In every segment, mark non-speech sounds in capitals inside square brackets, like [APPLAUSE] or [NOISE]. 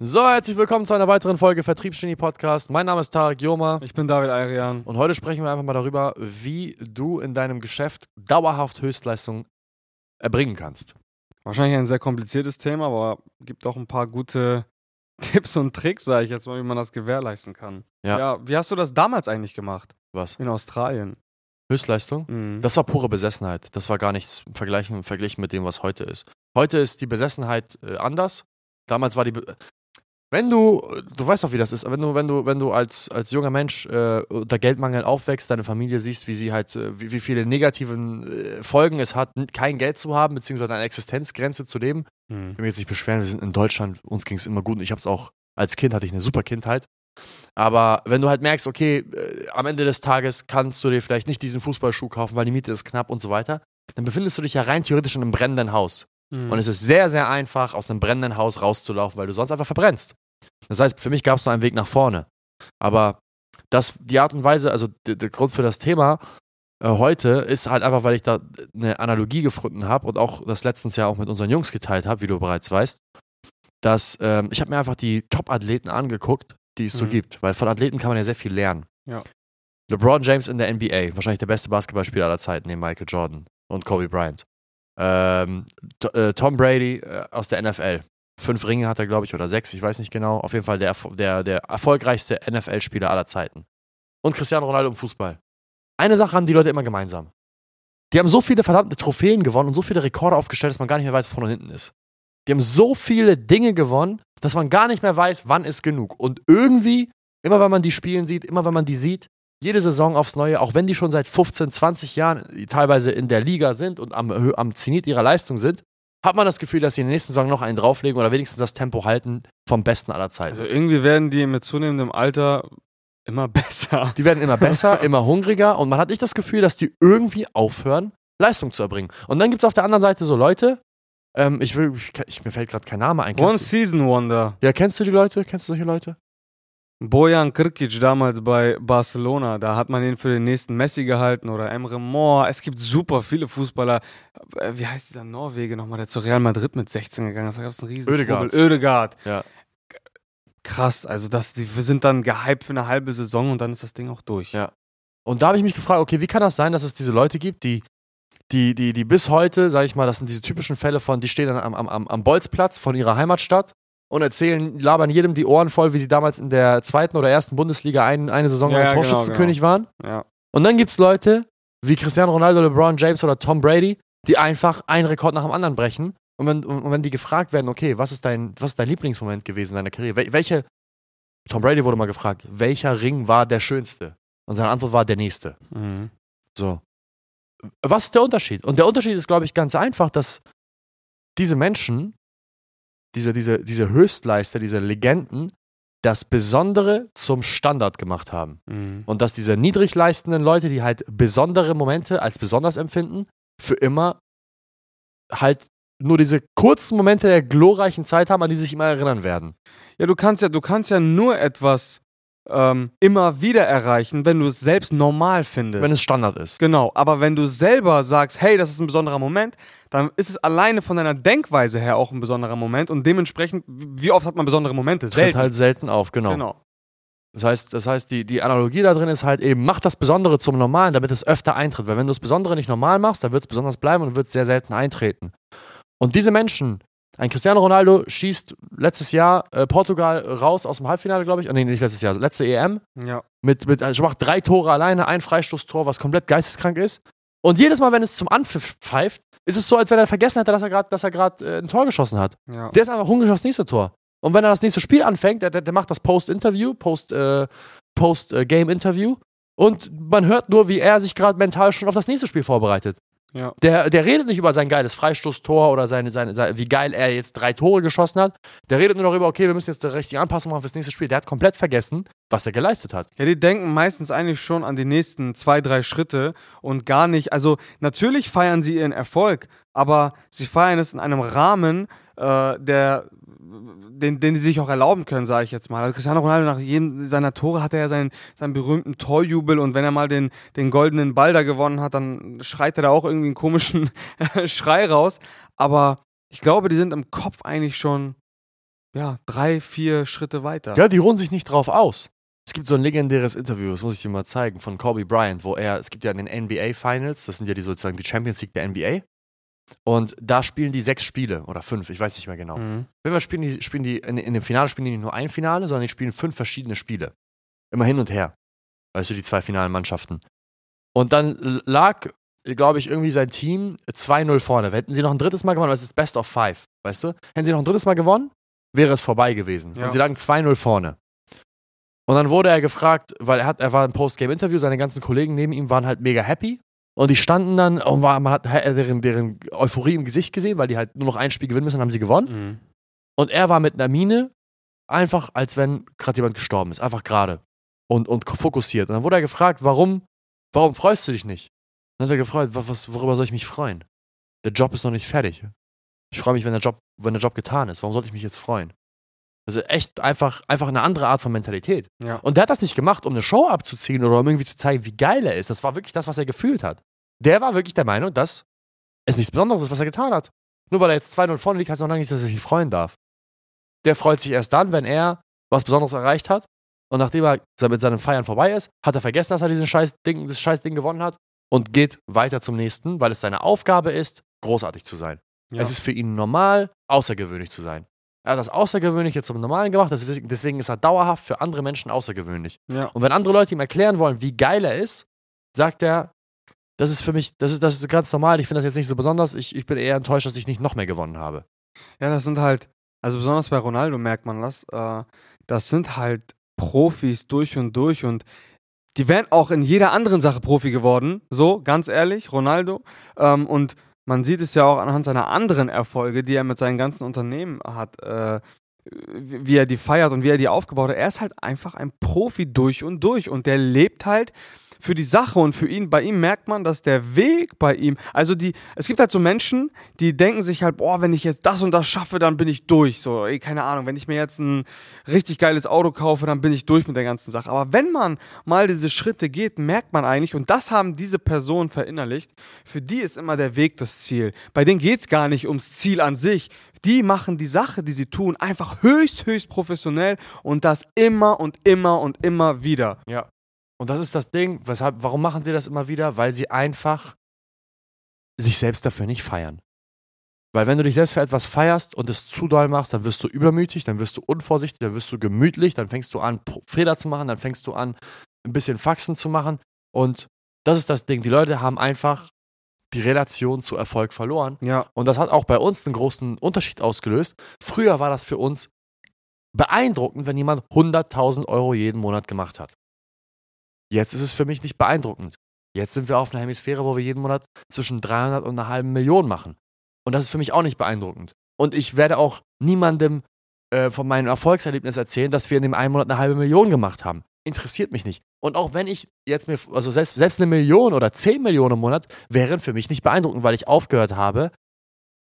So, herzlich willkommen zu einer weiteren Folge Vertriebsgenie Podcast. Mein Name ist Tarek Joma Ich bin David Ayrian. und heute sprechen wir einfach mal darüber, wie du in deinem Geschäft dauerhaft Höchstleistung erbringen kannst. Wahrscheinlich ein sehr kompliziertes Thema, aber gibt auch ein paar gute [LAUGHS] Tipps und Tricks, sage ich jetzt mal, wie man das gewährleisten kann. Ja. wie hast du das damals eigentlich gemacht? Was? In Australien. Höchstleistung? Mhm. Das war pure Besessenheit. Das war gar nichts vergleichen, verglichen mit dem, was heute ist. Heute ist die Besessenheit äh, anders. Damals war die. Be wenn du, du weißt doch, wie das ist, wenn du, wenn du, wenn du als, als junger Mensch äh, unter Geldmangel aufwächst, deine Familie siehst, wie sie halt, äh, wie, wie viele negativen äh, Folgen es hat, kein Geld zu haben, beziehungsweise eine Existenzgrenze zu leben. Mhm. Ich will mich jetzt nicht beschweren, wir sind in Deutschland, uns ging es immer gut und ich habe es auch, als Kind hatte ich eine super Kindheit. Aber wenn du halt merkst, okay, äh, am Ende des Tages kannst du dir vielleicht nicht diesen Fußballschuh kaufen, weil die Miete ist knapp und so weiter, dann befindest du dich ja rein theoretisch in einem brennenden Haus. Mhm. Und es ist sehr, sehr einfach, aus einem brennenden Haus rauszulaufen, weil du sonst einfach verbrennst. Das heißt, für mich gab es nur einen Weg nach vorne. Aber das, die Art und Weise, also der, Grund für das Thema äh, heute ist halt einfach, weil ich da eine Analogie gefunden habe und auch das letztens ja auch mit unseren Jungs geteilt habe, wie du bereits weißt, dass ähm, ich habe mir einfach die Top-Athleten angeguckt, die es so Mhm. gibt, weil von Athleten kann man ja sehr viel lernen. Ja. LeBron James in der NBA, wahrscheinlich der beste Basketballspieler aller Zeiten, neben Michael Jordan und Kobe Bryant. Ähm, äh, Tom Brady äh, aus der NFL. Fünf Ringe hat er, glaube ich, oder sechs, ich weiß nicht genau. Auf jeden Fall der, der, der erfolgreichste NFL-Spieler aller Zeiten. Und Cristiano Ronaldo im Fußball. Eine Sache haben die Leute immer gemeinsam. Die haben so viele verdammte Trophäen gewonnen und so viele Rekorde aufgestellt, dass man gar nicht mehr weiß, wo vorne und hinten ist. Die haben so viele Dinge gewonnen, dass man gar nicht mehr weiß, wann ist genug. Und irgendwie, immer wenn man die spielen sieht, immer wenn man die sieht, jede Saison aufs Neue, auch wenn die schon seit 15, 20 Jahren teilweise in der Liga sind und am, am Zenit ihrer Leistung sind, hat man das Gefühl, dass sie in der nächsten Saison noch einen drauflegen oder wenigstens das Tempo halten vom Besten aller Zeiten. Also irgendwie werden die mit zunehmendem Alter immer [LAUGHS] besser. Die werden immer besser, immer hungriger und man hat nicht das Gefühl, dass die irgendwie aufhören, Leistung zu erbringen. Und dann gibt es auf der anderen Seite so Leute, ähm, ich will, ich, ich, mir fällt gerade kein Name ein. One Season Wonder. ja, kennst du die Leute? Kennst du solche Leute? Bojan Krkic damals bei Barcelona, da hat man ihn für den nächsten Messi gehalten oder Emre Mor. Es gibt super viele Fußballer. Äh, Wie heißt dieser Norwege nochmal, der zu Real Madrid mit 16 gegangen ist? Da gab es einen riesen Ödegaard. Trubel. Ödegaard. Ja. Krass, also das, die sind dann gehypt für eine halbe Saison und dann ist das Ding auch durch. Ja. Und da habe ich mich gefragt, okay, wie kann das sein, dass es diese Leute gibt, die, die, die, die bis heute, sage ich mal, das sind diese typischen Fälle von, die stehen dann am, am am Bolzplatz von ihrer Heimatstadt und erzählen, labern jedem die Ohren voll, wie sie damals in der zweiten oder ersten Bundesliga ein, eine Saison lang ja, genau, Torschützenkönig waren. Ja. Und dann gibt es Leute wie Cristiano Ronaldo, LeBron James oder Tom Brady, die einfach einen Rekord nach dem anderen brechen. Und wenn, und wenn die gefragt werden, okay, was ist dein, was ist dein Lieblingsmoment gewesen in deiner Karriere? Wel welche, Tom Brady wurde mal gefragt, welcher Ring war der schönste? Und seine Antwort war der nächste. Mhm. So. Was ist der Unterschied? Und der Unterschied ist, glaube ich, ganz einfach, dass diese Menschen, diese, diese, diese Höchstleister, diese Legenden, das Besondere zum Standard gemacht haben. Mhm. Und dass diese niedrig leistenden Leute, die halt besondere Momente als besonders empfinden, für immer halt nur diese kurzen Momente der glorreichen Zeit haben, an die sie sich immer erinnern werden. Ja, du kannst ja, du kannst ja nur etwas ähm, immer wieder erreichen, wenn du es selbst normal findest. Wenn es Standard ist. Genau, aber wenn du selber sagst, hey, das ist ein besonderer Moment, dann ist es alleine von deiner Denkweise her auch ein besonderer Moment und dementsprechend, wie oft hat man besondere Momente? Tritt halt selten auf, genau. Genau. Das heißt, das heißt die, die Analogie da drin ist halt eben, mach das Besondere zum Normalen, damit es öfter eintritt. Weil wenn du das Besondere nicht normal machst, dann wird es besonders bleiben und wird sehr selten eintreten. Und diese Menschen, ein Cristiano Ronaldo schießt letztes Jahr äh, Portugal raus aus dem Halbfinale, glaube ich. Oh, nee, nicht letztes Jahr, letzte EM. Ja. Mit, mit, also macht drei Tore alleine, ein Freistoßtor, was komplett geisteskrank ist. Und jedes Mal, wenn es zum Anpfiff pfeift, ist es so, als wenn er vergessen hätte, dass er gerade dass er äh, ein Tor geschossen hat. ja. Der ist einfach hungrig aufs nächste Tor. Und wenn er das nächste Spiel anfängt, der, der, der macht das Post-Interview, Post-Game-Interview. und man hört nur, wie er sich gerade mental schon auf das nächste Spiel vorbereitet. Ja. Der, der redet nicht über sein geiles Freistoßtor oder seine, seine, seine, wie geil er jetzt drei Tore geschossen hat. Der redet nur darüber, okay, wir müssen jetzt die richtige Anpassung machen fürs nächste Spiel. Der hat komplett vergessen, was er geleistet hat. Ja, die denken meistens eigentlich schon an die nächsten zwei, drei Schritte und gar nicht. Also, natürlich feiern sie ihren Erfolg, aber sie feiern es in einem Rahmen, äh, der, den, den sie sich auch erlauben können, sage ich jetzt mal. Also Cristiano Ronaldo, nach jedem seiner Tore hat er ja seinen, seinen berühmten Torjubel und wenn er mal den, den goldenen Ball da gewonnen hat, dann schreit er da auch irgendwie einen komischen [LAUGHS] Schrei raus. Aber ich glaube, die sind im Kopf eigentlich schon ja, drei, vier Schritte weiter. Ja, die ruhen sich nicht drauf aus. Es gibt so ein legendäres Interview, das muss ich dir mal zeigen, von Kobe Bryant, wo er, es gibt ja in den NBA Finals, das sind ja die sozusagen die Champions League der NBA. Und da spielen die sechs Spiele oder fünf, ich weiß nicht mehr genau. Mhm. Wenn wir spielen, die, spielen die, in, in dem Finale spielen die nicht nur ein Finale, sondern die spielen fünf verschiedene Spiele. Immer hin und her. Weißt du, die zwei finalen Mannschaften. Und dann lag, glaube ich, irgendwie sein Team 2-0 vorne. Hätten sie noch ein drittes Mal gewonnen, das ist Best of Five, weißt du? Hätten sie noch ein drittes Mal gewonnen, wäre es vorbei gewesen. Ja. Und sie lagen 2-0 vorne. Und dann wurde er gefragt, weil er, hat, er war im Postgame-Interview, seine ganzen Kollegen neben ihm waren halt mega happy. Und die standen dann, und war, man hat deren, deren Euphorie im Gesicht gesehen, weil die halt nur noch ein Spiel gewinnen müssen, dann haben sie gewonnen. Mhm. Und er war mit einer Miene, einfach als wenn gerade jemand gestorben ist. Einfach gerade. Und, und fokussiert. Und dann wurde er gefragt, warum, warum freust du dich nicht? Dann hat er gefragt, was, worüber soll ich mich freuen? Der Job ist noch nicht fertig. Ich freue mich, wenn der, Job, wenn der Job getan ist. Warum sollte ich mich jetzt freuen? Also echt einfach, einfach eine andere Art von Mentalität. Ja. Und der hat das nicht gemacht, um eine Show abzuziehen oder um irgendwie zu zeigen, wie geil er ist. Das war wirklich das, was er gefühlt hat. Der war wirklich der Meinung, dass es nichts Besonderes ist, was er getan hat. Nur weil er jetzt 2-0 vorne liegt, heißt noch lange nicht, dass er sich freuen darf. Der freut sich erst dann, wenn er was Besonderes erreicht hat. Und nachdem er mit seinen Feiern vorbei ist, hat er vergessen, dass er diesen scheiß Ding, dieses scheiß Ding gewonnen hat und geht weiter zum nächsten, weil es seine Aufgabe ist, großartig zu sein. Ja. Es ist für ihn normal, außergewöhnlich zu sein. Er hat das Außergewöhnliche zum Normalen gemacht, deswegen ist er dauerhaft für andere Menschen außergewöhnlich. ja. Und wenn andere Leute ihm erklären wollen, wie geil er ist, sagt er, das ist für mich, das ist, das ist ganz normal, ich finde das jetzt nicht so besonders, ich, ich bin eher enttäuscht, dass ich nicht noch mehr gewonnen habe. Ja, das sind halt, also besonders bei Ronaldo merkt man das, äh, das sind halt Profis durch und durch und die wären auch in jeder anderen Sache Profi geworden, so, ganz ehrlich, Ronaldo. Ähm, und man sieht es ja auch anhand seiner anderen Erfolge, die er mit seinen ganzen Unternehmen hat, äh, wie er die feiert und wie er die aufgebaut hat. Er ist halt einfach ein Profi durch und durch und der lebt halt für die Sache und für ihn, bei ihm merkt man, dass der Weg bei ihm, also die, es gibt halt so Menschen, die denken sich halt, boah, wenn ich jetzt das und das schaffe, dann bin ich durch. So, ey, keine Ahnung, wenn ich mir jetzt ein richtig geiles Auto kaufe, dann bin ich durch mit der ganzen Sache. Aber wenn man mal diese Schritte geht, merkt man eigentlich, und das haben diese Personen verinnerlicht, für die ist immer der Weg das Ziel. Bei denen geht es gar nicht ums Ziel an sich. Die machen die Sache, die sie tun, einfach höchst, höchst professionell und das immer und immer und immer wieder. Ja. Und das ist das Ding, weshalb, warum machen sie das immer wieder? Weil sie einfach sich selbst dafür nicht feiern. Weil wenn du dich selbst für etwas feierst und es zu doll machst, dann wirst du übermütig, dann wirst du unvorsichtig, dann wirst du gemütlich, dann fängst du an, Fehler zu machen, dann fängst du an, ein bisschen Faxen zu machen. Und das ist das Ding. Die Leute haben einfach die Relation zu Erfolg verloren. Ja, Und das hat auch bei uns einen großen Unterschied ausgelöst. Früher war das für uns beeindruckend, wenn jemand 100.000 Euro jeden Monat gemacht hat. Jetzt ist es für mich nicht beeindruckend. Jetzt sind wir auf einer Hemisphäre, wo wir jeden Monat zwischen 300 und einer halben Million machen. Und das ist für mich auch nicht beeindruckend. Und ich werde auch niemandem äh, von meinem Erfolgserlebnis erzählen, dass wir in dem einen Monat eine halbe Million gemacht haben. Interessiert mich nicht. Und auch wenn ich jetzt mir, also selbst, selbst eine Million oder 10 Millionen im Monat wären für mich nicht beeindruckend, weil ich aufgehört habe,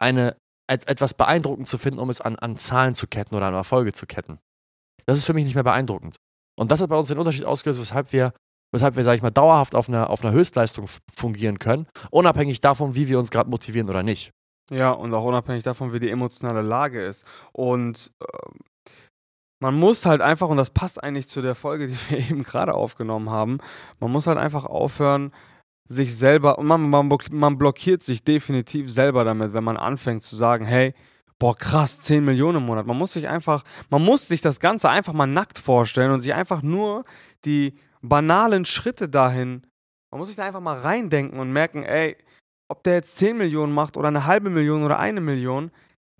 eine, et, etwas beeindruckend zu finden, um es an, an Zahlen zu ketten oder an Erfolge zu ketten. Das ist für mich nicht mehr beeindruckend. Und das hat bei uns den Unterschied ausgelöst, weshalb wir, weshalb wir, sag ich mal, dauerhaft auf einer, auf einer Höchstleistung fungieren können, unabhängig davon, wie wir uns gerade motivieren oder nicht. Ja, und auch unabhängig davon, wie die emotionale Lage ist. Und ähm, man muss halt einfach, und das passt eigentlich zu der Folge, die [LAUGHS] wir eben gerade aufgenommen haben, man muss halt einfach aufhören, sich selber, und man, man, man blockiert sich definitiv selber damit, wenn man anfängt zu sagen, hey, boah, krass, 10 Millionen im Monat. Man muss sich einfach, man muss sich das Ganze einfach mal nackt vorstellen und sich einfach nur die banalen Schritte dahin, man muss sich da einfach mal reindenken und merken, ey, ob der jetzt 10 Millionen macht oder eine halbe Million oder eine Million,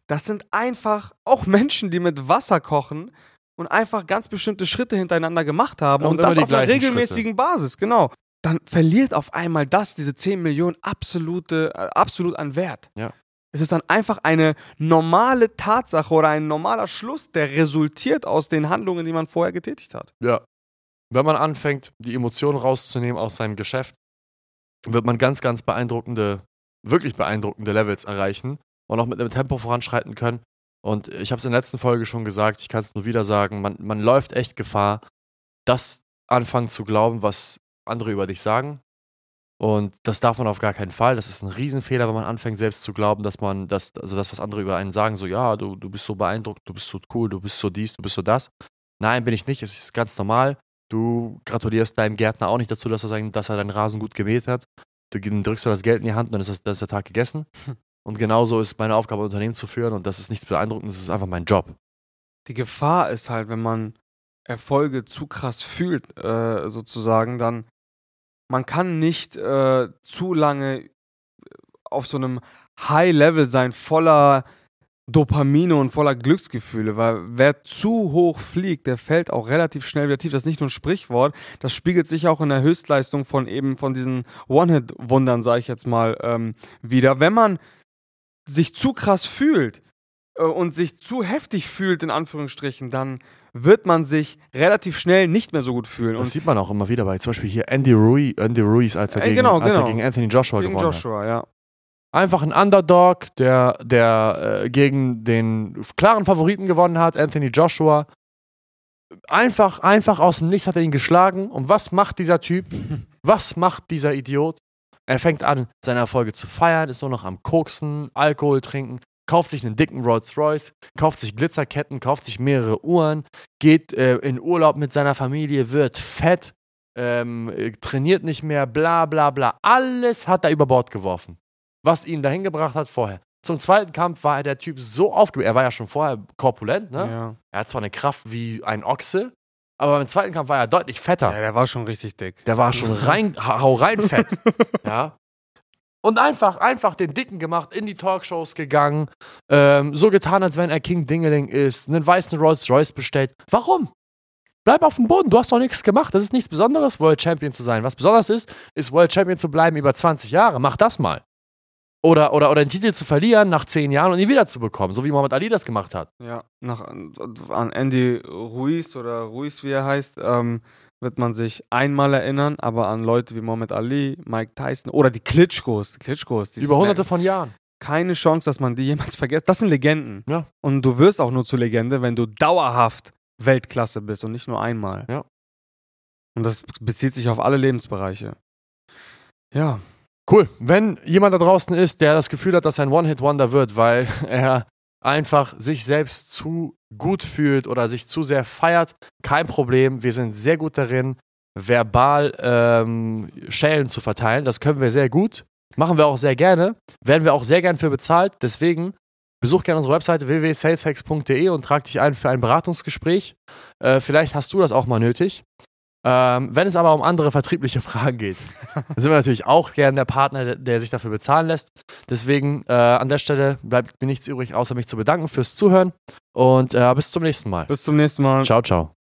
das sind einfach auch Menschen, die mit Wasser kochen und einfach ganz bestimmte Schritte hintereinander gemacht haben Und und, das auf einer regelmäßigen Basis, genau. Dann verliert auf einmal das, diese 10 Millionen, absolute, äh, absolut an Wert. Ja. Es ist dann einfach eine normale Tatsache oder ein normaler Schluss, der resultiert aus den Handlungen, die man vorher getätigt hat. Ja. Wenn man anfängt, die Emotionen rauszunehmen aus seinem Geschäft, wird man ganz, ganz beeindruckende, wirklich beeindruckende Levels erreichen und auch mit einem Tempo voranschreiten können. Und ich habe es in der letzten Folge schon gesagt, ich kann es nur wieder sagen, man, man läuft echt Gefahr, das anfangen zu glauben, was andere über dich sagen Und das darf man auf gar keinen Fall. Das ist ein Riesenfehler, wenn man anfängt, selbst zu glauben, dass man das, also das, was andere über einen sagen, so, ja, du, du bist so beeindruckt, du bist so cool, du bist so dies, du bist so das. Nein, bin ich nicht. Es ist ganz normal. Du gratulierst deinem Gärtner auch nicht dazu, dass er, sein, dass er deinen Rasen gut gemäht hat. Du drückst du das Geld in die Hand und dann ist, das, dann ist der Tag gegessen. Und genauso ist meine Aufgabe, ein Unternehmen zu führen und das ist nichts Beeindruckendes, das ist einfach mein Job. Die Gefahr ist halt, wenn man Erfolge zu krass fühlt, äh, sozusagen, dann man kann nicht äh, zu lange auf so einem High-Level sein, voller Dopamine und voller Glücksgefühle, weil wer zu hoch fliegt, der fällt auch relativ schnell wieder tief. Das ist nicht nur ein Sprichwort, das spiegelt sich auch in der Höchstleistung von eben von diesen One-Hit-Wundern, sage ich jetzt mal, ähm, wieder. Wenn man sich zu krass fühlt äh, und sich zu heftig fühlt, in Anführungsstrichen, dann wird man sich relativ schnell nicht mehr so gut fühlen. Das und sieht man auch immer wieder bei zum Beispiel hier Andy, Rui, Andy Ruiz, als er, Äh, gegen, genau, als er genau. gegen Anthony Joshua gegen gewonnen Joshua, ja. hat. Einfach ein Underdog, der, der äh, gegen den klaren Favoriten gewonnen hat, Anthony Joshua. Einfach, einfach aus dem Nichts hat er ihn geschlagen. Und was macht dieser Typ? [LAUGHS] Was macht dieser Idiot? Er fängt an, seine Erfolge zu feiern, ist nur noch am Koksen, Alkohol trinken, kauft sich einen dicken Rolls Royce, kauft sich Glitzerketten, kauft sich mehrere Uhren, geht äh, in Urlaub mit seiner Familie, wird fett, ähm, äh, trainiert nicht mehr, bla bla bla. Alles hat er über Bord geworfen, was ihn dahin gebracht hat vorher. Zum zweiten Kampf war der Typ so aufgebaut. Er war ja schon vorher korpulent, ne? Ja. Er hat zwar eine Kraft wie ein Ochse, aber beim zweiten Kampf war er deutlich fetter. ja, der war schon richtig dick. Der war schon rein, ha- hau rein fett. [LAUGHS] ja. Und einfach, einfach den Dicken gemacht, in die Talkshows gegangen, ähm, so getan, als wenn er King Dingeling ist, einen weißen Rolls Royce bestellt. Warum? Bleib auf dem Boden, du hast doch nichts gemacht. Das ist nichts Besonderes, World Champion zu sein. Was besonders ist, ist World Champion zu bleiben über 20 Jahre. Mach das mal. Oder, oder, oder den Titel zu verlieren nach 10 Jahren und ihn wiederzubekommen, so wie Muhammad Ali das gemacht hat. Ja, nach, an Andy Ruiz oder Ruiz, wie er heißt, ähm, wird man sich einmal erinnern, aber an Leute wie Muhammad Ali, Mike Tyson oder die Klitschkos. Die Klitschkos die Über hunderte von Jahren. keine Chance, dass man die jemals vergisst. Das sind Legenden. Ja. Und du wirst auch nur zur Legende, wenn du dauerhaft Weltklasse bist und nicht nur einmal. Ja. Und das bezieht sich auf alle Lebensbereiche. Ja. Cool. Wenn jemand da draußen ist, der das Gefühl hat, dass er ein One-Hit-Wonder wird, weil [LAUGHS] er einfach sich selbst zu gut fühlt oder sich zu sehr feiert, kein Problem. Wir sind sehr gut darin, verbal ähm, Schellen zu verteilen. Das können wir sehr gut. Machen wir auch sehr gerne. Werden wir auch sehr gern für bezahlt. Deswegen besuch gerne unsere Webseite www.saleshacks.de und trag dich ein für ein Beratungsgespräch. Äh, vielleicht hast du das auch mal nötig. Ähm, wenn es aber um andere vertriebliche [LAUGHS] Fragen geht, dann sind wir natürlich auch gern der Partner, der, der sich dafür bezahlen lässt. Deswegen äh, an der Stelle bleibt mir nichts übrig, außer mich zu bedanken fürs Zuhören und äh, bis zum nächsten Mal. Bis zum nächsten Mal. Ciao, ciao.